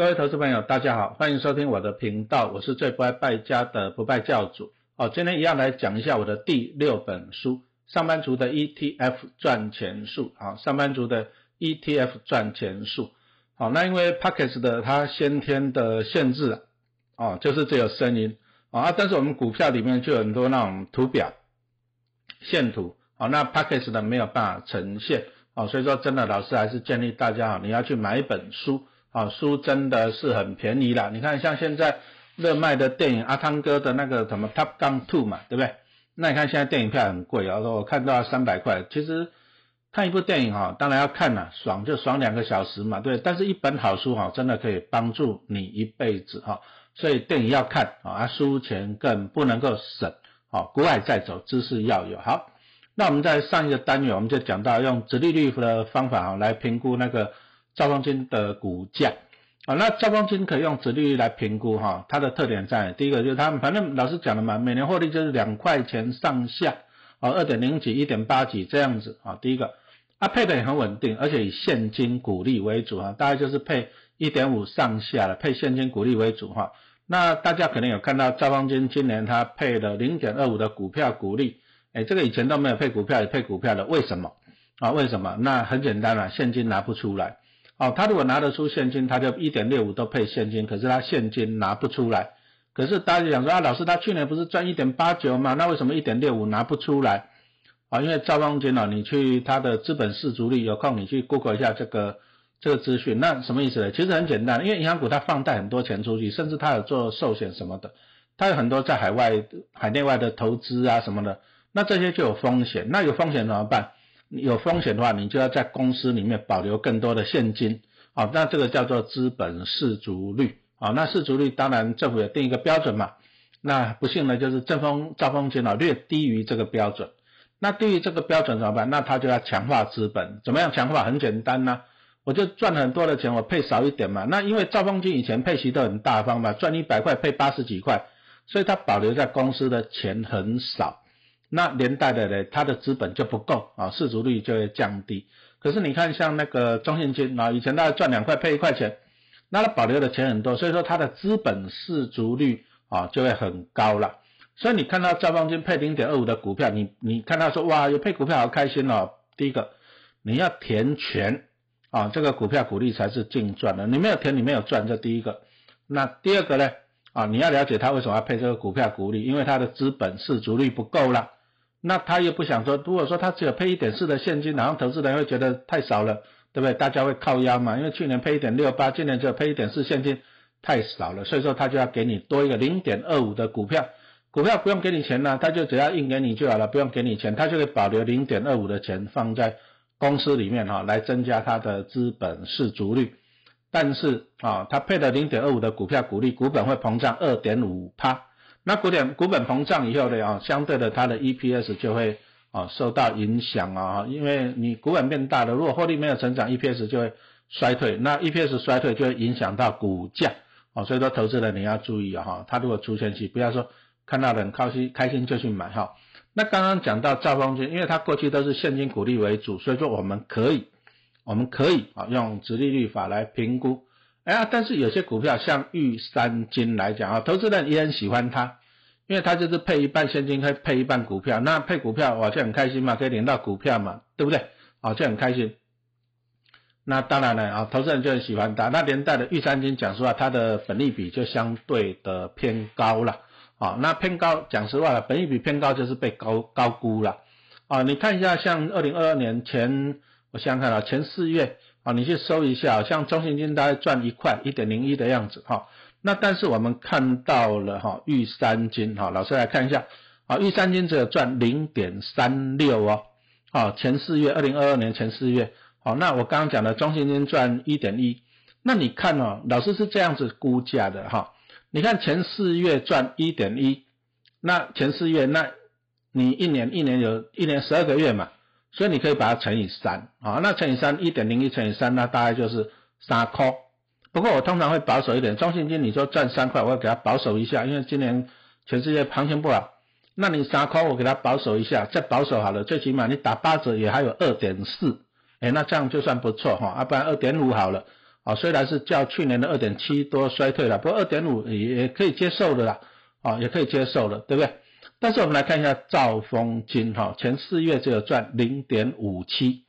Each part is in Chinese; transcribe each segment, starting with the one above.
各位投资朋友，大家好，欢迎收听我的频道，我是最不爱败家的不败教主。哦，今天一样来讲一下我的第六本书《上班族的 ETF 赚钱术》啊，上班族的 ETF 赚钱术。好，那因为 Pockets 的它先天的限制啊，就是只有声音啊，但是我们股票里面就有很多那种图表、线图啊，那 Pockets 的没有办法呈现啊，所以说真的，老师还是建议大家啊，你要去买一本书。啊，书真的是很便宜啦！你看，像现在热卖的电影，阿汤哥的那个什么《Top Gun Two》嘛，对不对？那你看现在电影票很贵啊，我看到三百块。其实看一部电影哈，当然要看了，爽就爽两个小时嘛，对。但是一本好书哈，真的可以帮助你一辈子哈。所以电影要看啊，书钱更不能够省。好，国外再走，知识要有。好，那我们在上一个单元我们就讲到用直利率的方法哈来评估那个。兆丰金的股价啊，那兆丰金可以用殖利率来评估哈，它的特点在第一个就是它反正老师讲的嘛，每年获利就是两块钱上下啊，二点零几、一点八几这样子啊。第一个，它配的也很稳定，而且以现金股利为主啊，大概就是配一点五上下的，配现金股利为主哈。那大家可能有看到兆丰金今年它配了零点二五的股票股利，哎，这个以前都没有配股票也配股票的，为什么啊？为什么？那很简单啊，现金拿不出来。哦，他如果拿得出现金，他就一点六五都配现金，可是他现金拿不出来。可是大家讲说啊，老师他去年不是赚一点八九吗？那为什么一点六五拿不出来？啊，因为赵方金哦，你去他的资本市足率，有空你去 Google 一下这个这个资讯。那什么意思呢？其实很简单，因为银行股它放贷很多钱出去，甚至它有做寿险什么的，它有很多在海外海内外的投资啊什么的，那这些就有风险。那有风险怎么办？有风险的话，你就要在公司里面保留更多的现金，好，那这个叫做资本市足率，好，那市足率当然政府也定一个标准嘛，那不幸呢就是正风兆丰金啊略低于这个标准，那低于这个标准怎么办？那他就要强化资本，怎么样强化？很简单呐，我就赚很多的钱，我配少一点嘛，那因为赵丰金以前配息都很大方嘛，赚一百块配八十几块，所以他保留在公司的钱很少。那连带的呢，它的资本就不够啊，市足率就会降低。可是你看，像那个中信金啊，以前大概赚两块配一块钱，那它保留的钱很多，所以说它的资本市足率啊就会很高了。所以你看到兆丰金配零点二五的股票，你你看到说哇，有配股票好开心哦。第一个你要填全啊，这个股票股利才是净赚的，你没有填你没有赚，这第一个。那第二个呢啊，你要了解它为什么要配这个股票股利，因为它的资本市足率不够了。那他又不想说，如果说他只有配一点四的现金，然后投资人会觉得太少了，对不对？大家会靠压嘛，因为去年配一点六八，今年只有配一点四现金，太少了，所以说他就要给你多一个零点二五的股票，股票不用给你钱呢，他就只要印给你就好了，不用给你钱，他就会保留零点二五的钱放在公司里面哈，来增加他的资本市足率。但是啊，他配的零点二五的股票股利，股本会膨胀二点五趴。那股点股本膨胀以后的啊，相对的它的 EPS 就会啊受到影响啊，因为你股本变大了，如果获利没有成长，EPS 就会衰退，那 EPS 衰退就会影响到股价啊，所以说投资人你要注意啊哈，他如果出现期，不要说看到很开心开心就去买哈。那刚刚讲到兆丰金，因为它过去都是现金股利为主，所以说我们可以我们可以啊用直利率法来评估。哎呀，但是有些股票像玉山金来讲啊，投资人也很喜欢它，因为它就是配一半现金，可以配一半股票。那配股票哇就很开心嘛，可以领到股票嘛，对不对？啊，就很开心。那当然了啊，投资人就很喜欢它。那连带的玉山金讲实话，它的本利比就相对的偏高了。啊，那偏高讲实话了，本利比偏高就是被高高估了。啊，你看一下像二零二二年前，我想想看啊，前四月。你去搜一下，像中信金大概赚一块一点零一的样子哈。那但是我们看到了哈，玉山金哈，老师来看一下，啊，玉山金只有赚零点三六哦。啊，前四月，二零二二年前四月，好，那我刚刚讲的中信金赚一点一，那你看哦，老师是这样子估价的哈。你看前四月赚一点一，那前四月，那你一年一年有一年十二个月嘛？所以你可以把它乘以三啊，那乘以三，一点零一乘以三，那大概就是三块。不过我通常会保守一点，中信金你说赚三块，我会给它保守一下，因为今年全世界行情不好。那你三块我给它保守一下，再保守好了，最起码你打八折也还有二点四，哎，那这样就算不错哈，要不然二点五好了，啊，虽然是较去年的二点七多衰退了，不过二点五也可以接受的啦，啊，也可以接受了，对不对？但是我们来看一下兆丰金哈，前四月只有赚零点五七，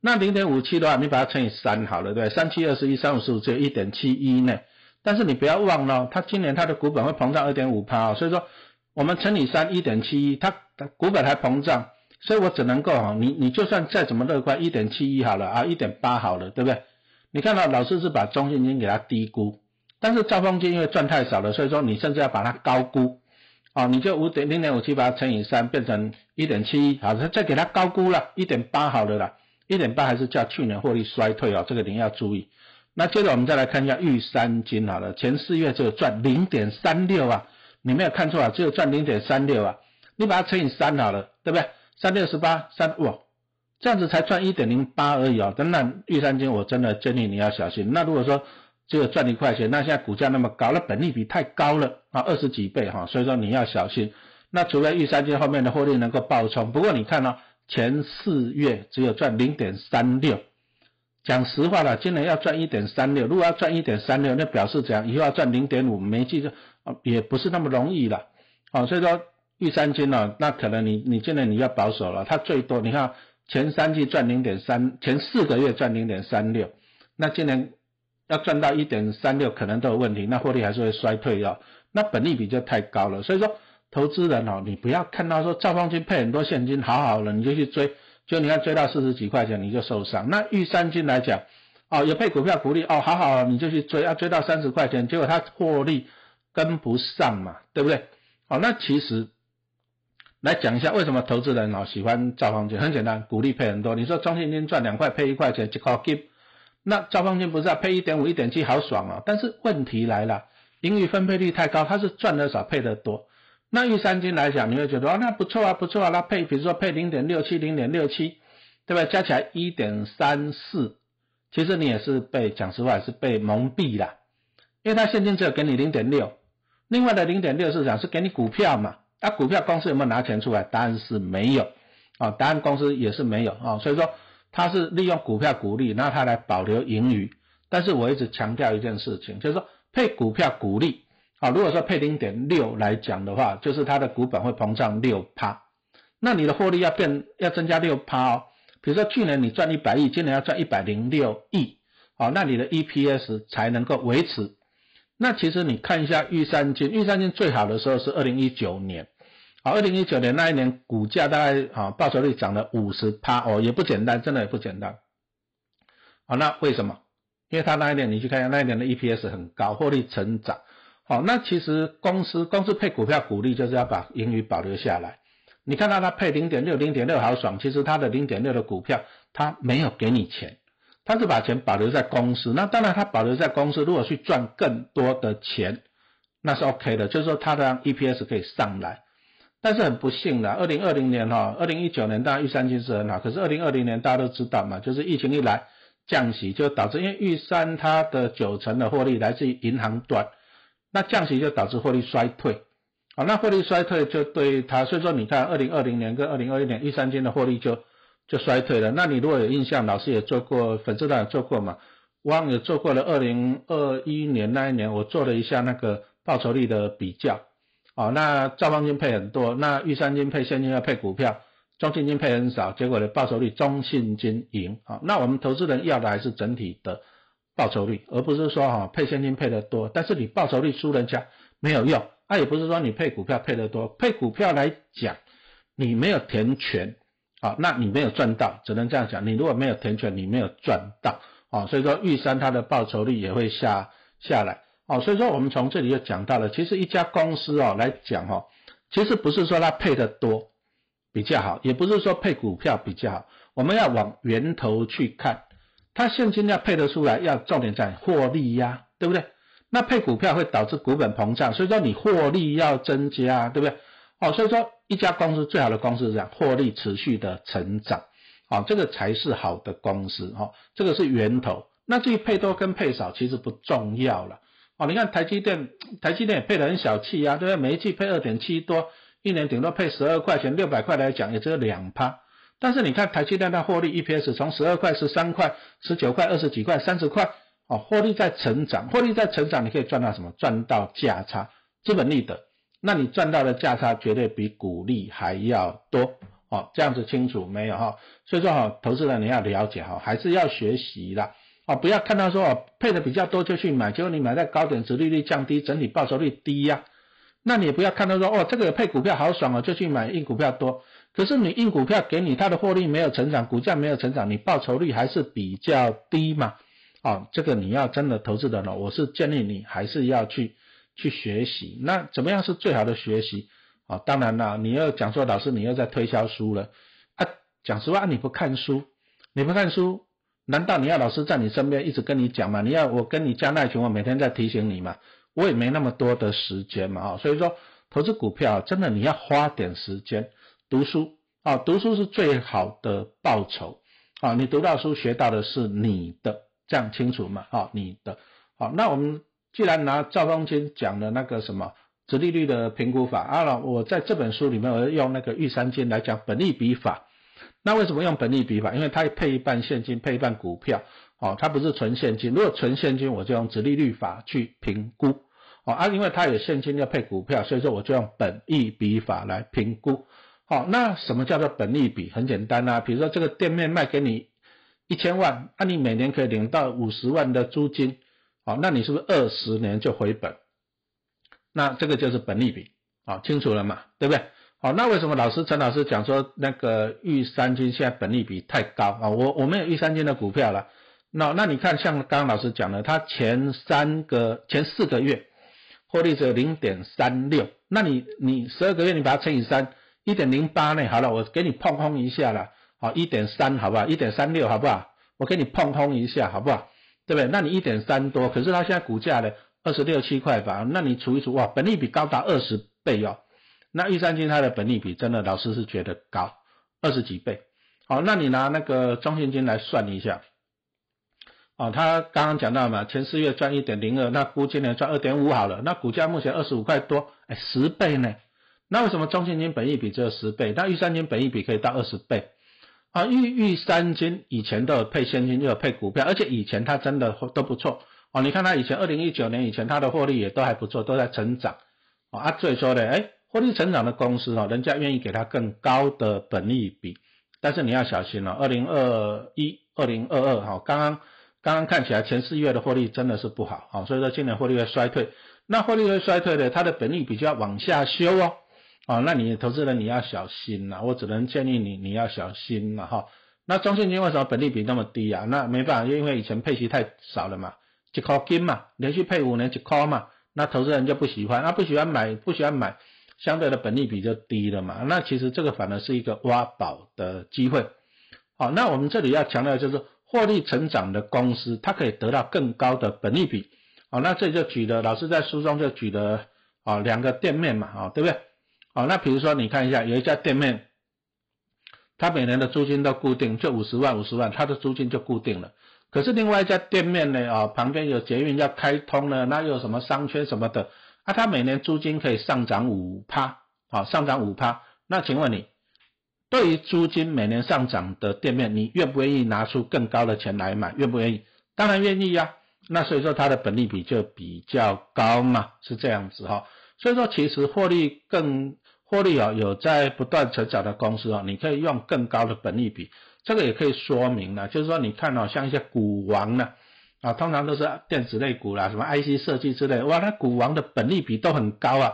那零点五七的话，你把它乘以三好了，对？三七二十一，三五十五，只有一点七一呢。但是你不要忘了，它今年它的股本会膨胀二点五趴，所以说我们乘以三一点七一，它股本还膨胀。所以我只能够哈，你你就算再怎么乐观，一点七一好了啊，一点八好了，对不对？你看到老师是把中信金给它低估，但是兆丰金因为赚太少了，所以说你甚至要把它高估，啊，你就五点零点五七把它乘以三变成一点七，好，再给它高估了一点八好了啦，一点八还是叫去年获利衰退哦，这个你要注意。那接着我们再来看一下玉三金好了，前四月只有赚零点三六啊，你没有看错啊，只有赚零点三六啊，你把它乘以三好了，对不对？三六十八三哇，这样子才赚一点零八而已哦。等等，玉三金我真的建议你要小心。那如果说只有赚一块钱，那现在股价那么高，那本利比太高了啊，二十几倍哈，所以说你要小心。那除了玉山金后面的获利能够爆冲，不过你看哦，前四月只有赚零点三六。讲实话了，今年要赚一点三六，如果要赚一点三六，那表示怎样？以后要赚零点五，没记住，也不是那么容易了啊，所以说。玉三金呢？那可能你你现在你要保守了，它最多你看前三季赚零点三，前四个月赚零点三六，那今年要赚到一点三六可能都有问题，那获利还是会衰退哦。那本利比就太高了，所以说投资人哦，你不要看到说赵方金配很多现金好好了，你就去追，就你看追到四十几块钱你就受伤。那玉三金来讲，哦有配股票股利哦，好好了你就去追，要追到三十块钱，结果它获利跟不上嘛，对不对？好，那其实。来讲一下为什么投资人哦喜欢赵方金？很简单，股利配很多。你说中信金赚两块配一块钱，就靠 give。那兆方金不是啊，配一点五、一点七，好爽啊！但是问题来了，盈余分配率太高，它是赚的少，配的多。那玉三金来讲，你会觉得啊，那不错啊，不错啊，那配比如说配零点六七、零点六七，对吧？加起来一点三四，其实你也是被讲实话是被蒙蔽了，因为它现金只有给你零点六，另外的零点六是讲是给你股票嘛。那股票公司有没有拿钱出来？答案是没有啊，答案公司也是没有啊，所以说它是利用股票股利，然后它来保留盈余。但是我一直强调一件事情，就是说配股票股利啊，如果说配零点六来讲的话，就是它的股本会膨胀六趴，那你的获利要变要增加六趴哦。比如说去年你赚一百亿，今年要赚一百零六亿，好，那你的 EPS 才能够维持。那其实你看一下玉山金，玉山金最好的时候是二零一九年。好，二零一九年那一年股价大概啊报酬率涨了五十趴哦，也不简单，真的也不简单。好，那为什么？因为它那一年你去看一下，那一年的 EPS 很高，获利成长。好，那其实公司公司配股票股利就是要把盈余保留下来。你看到它配零点六，零点六好爽，其实它的零点六的股票它没有给你钱，它是把钱保留在公司。那当然它保留在公司，如果去赚更多的钱，那是 OK 的，就是说它的 EPS 可以上来。但是很不幸的，二零二零年哈，二零一九年当然玉山金是很好，可是二零二零年大家都知道嘛，就是疫情一来降息，就导致因为玉山它的九成的获利来自于银行端，那降息就导致获利衰退，啊，那获利衰退就对它，所以说你看二零二零年跟二零二一年玉山金的获利就就衰退了。那你如果有印象，老师也做过，粉丝团也做过嘛，汪也做过了二零二一年那一年，我做了一下那个报酬率的比较。哦，那兆丰金配很多，那玉山金配现金要配股票，中信金配很少，结果的报酬率中信金赢。啊，那我们投资人要的还是整体的报酬率，而不是说哈配现金配的多，但是你报酬率输人家没有用。那也不是说你配股票配的多，配股票来讲，你没有填权，啊，那你没有赚到，只能这样讲。你如果没有填权，你没有赚到，啊，所以说玉山它的报酬率也会下下来。哦，所以说我们从这里就讲到了，其实一家公司哦来讲哈，其实不是说它配的多比较好，也不是说配股票比较好，我们要往源头去看，它现金要配得出来，要重点在获利呀，对不对？那配股票会导致股本膨胀，所以说你获利要增加，对不对？哦，所以说一家公司最好的公司是这样，获利持续的成长，啊，这个才是好的公司哈，这个是源头。那至于配多跟配少，其实不重要了。哦，你看台积电，台积电也配得很小气啊，对不对？每一季配二点七多，一年顶多配十二块钱，六百块来讲也只有两趴。但是你看台积电的获利 EPS 从十二块、十三块、十九块、二十几块、三十块，哦，获利在成长，获利在成长，你可以赚到什么？赚到价差，资本利得。那你赚到的价差绝对比股利还要多，哦，这样子清楚没有哈？所以说哈，投资人你要了解哈，还是要学习的，哦，不要看到说哦配的比较多就去买，结果你买在高点，值利率降低，整体报酬率低呀。那你也不要看到说哦这个配股票好爽哦，就去买硬股票多，可是你硬股票给你它的获利没有成长，股价没有成长，你报酬率还是比较低嘛。哦，这个你要真的投资的呢，我是建议你还是要去去学习。那怎么样是最好的学习？啊，当然了，你要讲说老师你又在推销书了啊。讲实话，你不看书，你不看书，难道你要老师在你身边一直跟你讲吗？你要我跟你加耐群，我每天在提醒你嘛？我也没那么多的时间嘛，啊，所以说投资股票真的你要花点时间读书啊，读书是最好的报酬啊。你读到书学到的是你的。这样清楚吗？好，你的好，那我们既然拿赵方金讲的那个什么直利率的评估法啊，我在这本书里面我用那个玉山金来讲本利比法。那为什么用本利比法？因为它配一半现金，配一半股票，哦，它不是纯现金。如果纯现金，我就用直利率法去评估，哦啊，因为它有现金要配股票，所以说我就用本利比法来评估。好，那什么叫做本利比？很简单啊，比如说这个店面卖给你。一千万，那你每年可以领到五十万的租金，好，那你是不是二十年就回本？那这个就是本利比，好，清楚了嘛？对不对？好，那为什么老师陈老师讲说那个玉三金现在本利比太高啊？我我没有玉三金的股票了，那那你看像刚刚老师讲的，它前三个前四个月获利只有零点三六，那你你十二个月你把它乘以三，一点零八呢？好了，我给你碰碰一下了。好，一点三，好不好？一点三六，好不好？我给你碰通一下，好不好？对不对？那你一点三多，可是它现在股价呢，二十六七块吧？那你除一除，哇，本利比高达二十倍哦。那玉山金它的本利比真的，老师是觉得高，二十几倍。好，那你拿那个中信金来算一下。哦，他刚刚讲到嘛，前四月赚一点零二，那估今年赚二点五好了。那股价目前二十五块多，哎，十倍呢。那为什么中信金本益比只有十倍？那玉山金本益比可以到二十倍？啊，玉玉三金以前都有配现金，又有配股票，而且以前它真的都不错哦。你看它以前二零一九年以前它的获利也都还不错，都在成长啊。所以说呢，哎，获利成长的公司哦，人家愿意给它更高的本利比，但是你要小心了。二零二一、二零二二哈，刚刚刚刚看起来前四月的获利真的是不好啊，所以说今年获利会衰退。那获利会衰退的，它的本利比就要往下修哦。哦，那你投资人你要小心呐，我只能建议你你要小心了哈。那中信金为什么本利比那么低啊？那没办法，因为以前配息太少了嘛，一块金嘛，连续配五年一块嘛，那投资人就不喜欢，那不喜欢买，不喜欢买，相对的本利比就低了嘛。那其实这个反而是一个挖宝的机会。好，那我们这里要强调就是获利成长的公司，它可以得到更高的本利比。好，那这里就举了老师在书中就举了啊两个店面嘛，啊对不对？好，那比如说你看一下，有一家店面，它每年的租金都固定，就五十万五十万，它的租金就固定了。可是另外一家店面呢，啊，旁边有捷运要开通了，那又什么商圈什么的，啊，它每年租金可以上涨五趴，啊，上涨五趴。那请问你，对于租金每年上涨的店面，你愿不愿意拿出更高的钱来买？愿不愿意？当然愿意呀。那所以说它的本利比就比较高嘛，是这样子哈。所以说其实获利更。获利啊，有在不断成长的公司啊，你可以用更高的本利比，这个也可以说明了，就是说你看哦，像一些股王呢，啊通常都是电子类股啦，什么 IC 设计之类，哇，那股王的本利比都很高啊，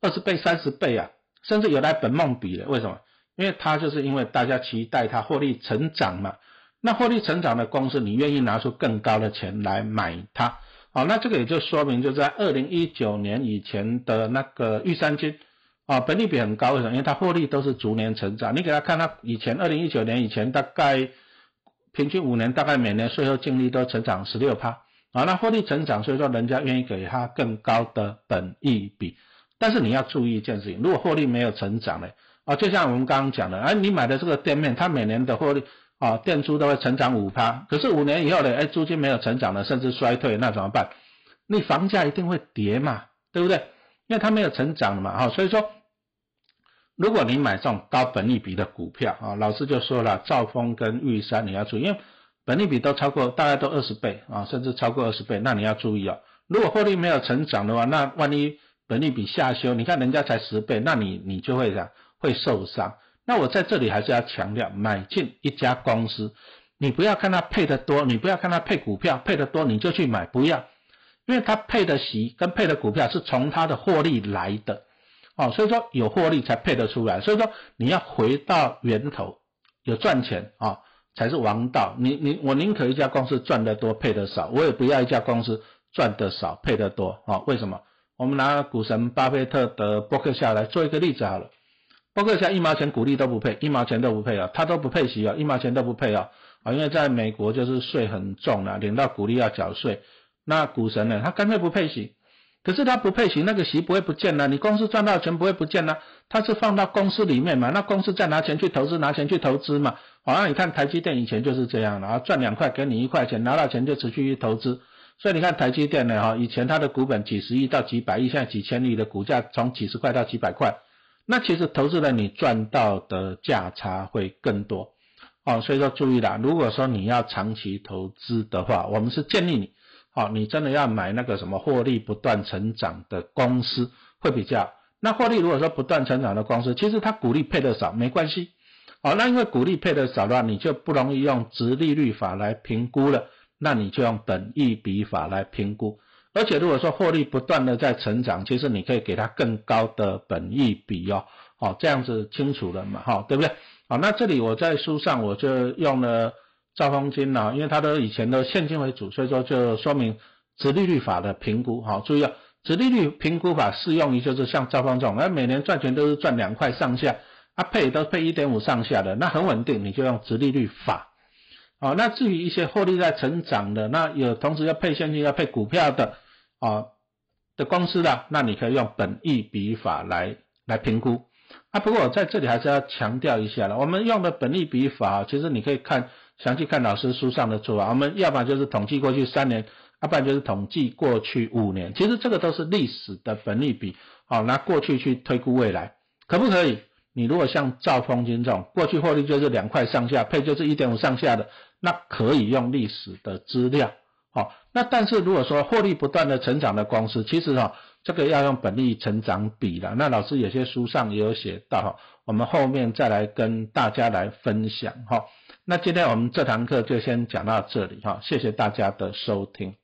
二十倍、三十倍啊，甚至有来本梦比的，为什么？因为它就是因为大家期待它获利成长嘛，那获利成长的公司，你愿意拿出更高的钱来买它，好，那这个也就说明就在二零一九年以前的那个玉山金。啊，本利比很高，为什么？因为它获利都是逐年成长。你给他看，它以前二零一九年以前大概平均五年，大概每年税后净利都成长十六趴。啊，那获利成长，所以说人家愿意给他更高的本益比。但是你要注意一件事情，如果获利没有成长呢？啊，就像我们刚刚讲的，哎，你买的这个店面，它每年的获利啊，店租都会成长五趴，可是五年以后呢，哎，租金没有成长了，甚至衰退，那怎么办？你房价一定会跌嘛，对不对？因为它没有成长了嘛，啊，所以说。如果你买这种高本利比的股票啊，老师就说了，兆丰跟玉山你要注意，因为本利比都超过，大概都二十倍啊，甚至超过二十倍，那你要注意哦。如果获利没有成长的话，那万一本利比下修，你看人家才十倍，那你你就会样会受伤。那我在这里还是要强调，买进一家公司，你不要看它配的多，你不要看它配股票配的多你就去买，不要，因为它配的息跟配的股票是从它的获利来的，哦，所以说有获利才配得出来，所以说你要回到源头，有赚钱啊才是王道。你你我宁可一家公司赚得多配得少，我也不要一家公司赚得少配得多啊？为什么？我们拿股神巴菲特的伯克夏来做一个例子好了。包括像一毛钱股利都不配，一毛钱都不配啊，他都不配息啊，一毛钱都不配啊，啊，因为在美国就是税很重啊，领到股利要缴税。那股神呢，他干脆不配息，可是他不配息，那个息不会不见了，你公司赚到钱不会不见了，他是放到公司里面嘛，那公司再拿钱去投资，拿钱去投资嘛，好像你看台积电以前就是这样的啊，赚两块给你一块钱，拿到钱就持续去投资，所以你看台积电呢，哈，以前它的股本几十亿到几百亿，现在几千亿的股价从几十块到几百块。那其实投资人你赚到的价差会更多，哦，所以说注意啦，如果说你要长期投资的话，我们是建议你，哦，你真的要买那个什么获利不断成长的公司会比较。那获利如果说不断成长的公司，其实它股利配的少没关系，哦，那因为股利配的少的话，你就不容易用直利率法来评估了，那你就用本益比法来评估。而且如果说获利不断的在成长，其实你可以给它更高的本益比哦，好这样子清楚了嘛，哈，对不对？好，那这里我在书上我就用了兆丰金啊，因为它的以前的现金为主，所以说就说明直利率法的评估，好，注意啊，直利率评估法适用于就是像兆丰这种，那每年赚钱都是赚两块上下，啊配都配一点五上下的，那很稳定，你就用直利率法。啊，那至于一些获利在成长的，那有同时要配现金、要配股票的，啊的公司的，那你可以用本益比法来来评估。啊，不过我在这里还是要强调一下了，我们用的本益比法，其实你可以看详细看老师书上的做法。我们要不然就是统计过去三年，要不然就是统计过去五年。其实这个都是历史的本利比，好拿过去去推估未来，可不可以？你如果像兆丰金这种，过去获利就是两块上下，配就是一点五上下的。那可以用历史的资料，好，那但是如果说获利不断的成长的公司，其实哈，这个要用本利成长比了。那老师有些书上也有写到哈，我们后面再来跟大家来分享哈。那今天我们这堂课就先讲到这里哈，谢谢大家的收听。